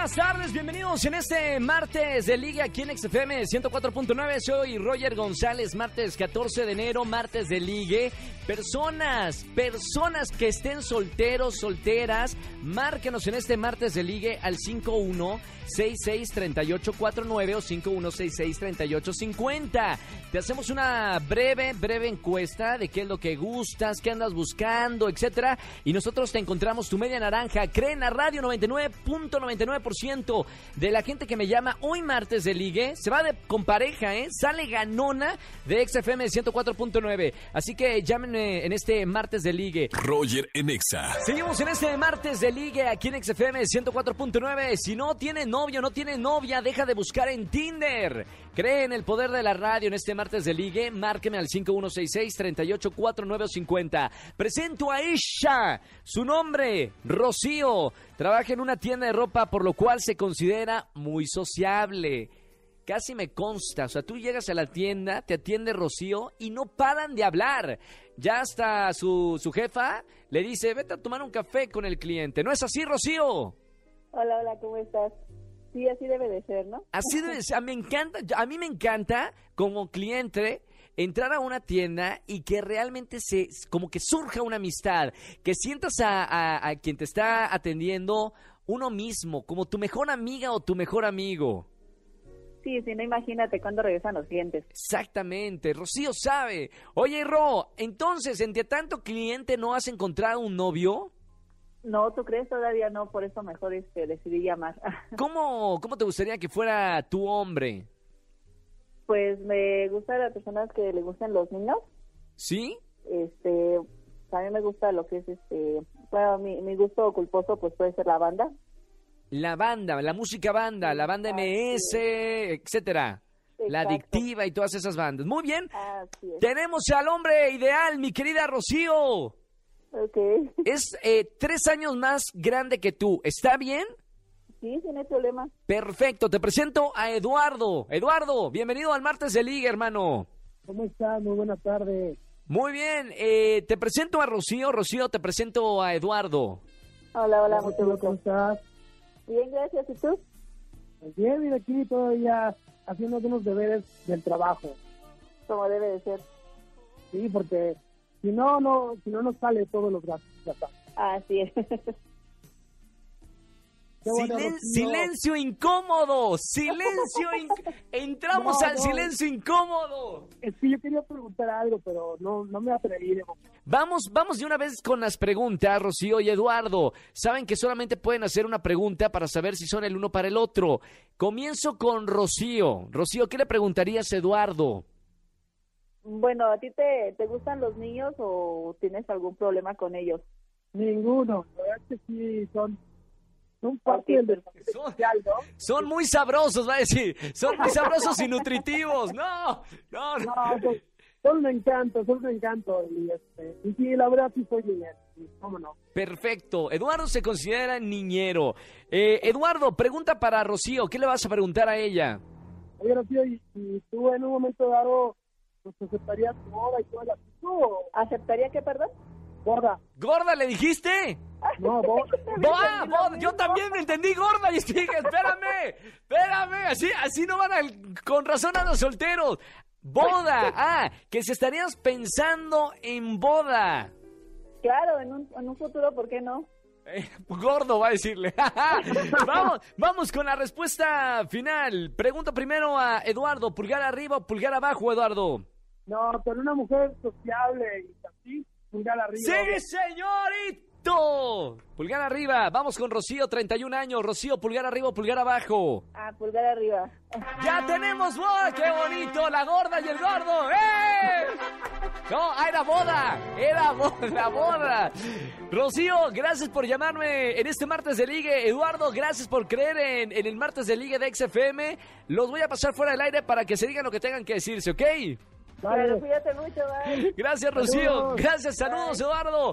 Buenas tardes, bienvenidos en este martes de Liga aquí en XFM 104.9. Soy Roger González, martes 14 de enero, martes de Ligue. Personas, personas que estén solteros, solteras, márquenos en este martes de Ligue al 51663849 o 51663850. Te hacemos una breve, breve encuesta de qué es lo que gustas, qué andas buscando, etcétera. Y nosotros te encontramos tu media naranja. Creen a Radio 99.99% de la gente que me llama hoy martes de ligue se va de, con pareja, ¿eh? Sale ganona de XFM 104.9. Así que llámenme en este martes de ligue. Roger en Exa. Seguimos en este martes de ligue aquí en XFM 104.9. Si no tiene novio, no tiene novia, deja de buscar en Tinder. Cree en el poder de la radio en este martes de ligue. Márqueme al 5166-384950. Presento a Isha. Su nombre, Rocío. Trabaja en una tienda de ropa, por lo cual se considera muy sociable. Casi me consta. O sea, tú llegas a la tienda, te atiende Rocío y no paran de hablar. Ya hasta su, su jefa le dice, vete a tomar un café con el cliente. ¿No es así, Rocío? Hola, hola, ¿cómo estás? Sí, así debe de ser, ¿no? Así debe ser. Me encanta, a mí me encanta como cliente entrar a una tienda y que realmente se, como que surja una amistad, que sientas a, a- a quien te está atendiendo uno mismo, como tu mejor amiga o tu mejor amigo. Sí, sí, no imagínate cuándo regresan los clientes. Exactamente, Rocío sabe. Oye, Ro, entonces, entre tanto cliente no has encontrado un novio? No, ¿tú crees? Todavía no, por eso mejor este, decidí llamar. ¿Cómo, ¿Cómo te gustaría que fuera tu hombre? Pues me gustan las personas que le gustan los niños. ¿Sí? Este, también me gusta lo que es este, bueno, mi, mi gusto culposo pues puede ser la banda. La banda, la música banda, la banda MS, etcétera. La adictiva y todas esas bandas. Muy bien. Así es. Tenemos al hombre ideal, mi querida Rocío. Ok. Es eh, tres años más grande que tú. ¿Está bien? Sí, sí, no hay problema. Perfecto. Te presento a Eduardo. Eduardo, bienvenido al martes de Liga, hermano. ¿Cómo estás? Muy buenas tardes. Muy bien. eh, te presento a Rocío. Rocío, te presento a Eduardo. Hola, hola, ¿Cómo mucho gusto. estás? Bien, gracias. ¿Y tú? Pues bien, mira aquí todavía haciendo algunos deberes del trabajo. Como debe de ser. Sí, porque si no, no, si no nos sale todos los gastos. Así es. Silen- silencio incómodo. Silencio. inc- Entramos No, al no. silencio incómodo. Es que yo quería preguntar algo, pero no, no me atreví. de. Vamos, vamos de una vez con las preguntas, Rocío y Eduardo. Saben que solamente pueden hacer una pregunta para saber si son el uno para el otro. Comienzo con Rocío. Rocío, ¿qué le preguntarías a Eduardo? bueno, ¿a ti te, te gustan los niños o tienes algún problema con ellos? Ninguno. La verdad es que sí son, son parte del deporte Son- social, ¿no? Son muy sabrosos, va a decir. Son muy sabrosos y nutritivos. No, no, no. No, son, son un encanto, son un encanto. Y, este, y sí, la verdad sí soy niñera. sí, ¿Cómo no? Perfecto. Eduardo se considera niñero. Eh, Eduardo, pregunta para Rocío. ¿Qué le vas a preguntar a ella? Oye, Rocío, ¿y, y tú en un momento dado pues, aceptarías tu boda y todo el asunto? o ¿Aceptaría que, perdón? Boda. ¿Gorda le dijiste? No, boda. ¡Boa! boa! Yo también me entendí gorda y dije, espérame, espérame, así, así no van al- con razón a los solteros. Boda, ah, que si estarías pensando en boda. Claro, en un, en un futuro, ¿por qué no? Eh, gordo va a decirle. vamos, vamos con la respuesta final. Pregunta primero a Eduardo, pulgar arriba o pulgar abajo, Eduardo. No, con una mujer sociable y así, pulgar arriba. ¡Sí, señorito! Pulgar arriba. Vamos con Rocío, 31 años. Rocío, pulgar arriba o pulgar abajo. Ah, pulgar arriba. ¡Ya tenemos boda! ¡Qué bonito! La gorda y el gordo. ¡Eh! No, ah, era boda. Era boda, la boda. Rocío, gracias por llamarme en este martes de ligue. Eduardo, gracias por creer en, en el martes de ligue de XFM. Los voy a pasar fuera del aire para que se digan lo que tengan que decirse, ¿ok? Pero cuídate mucho, bye. Gracias, Rocío. Saludos. Gracias, saludos, Eduardo.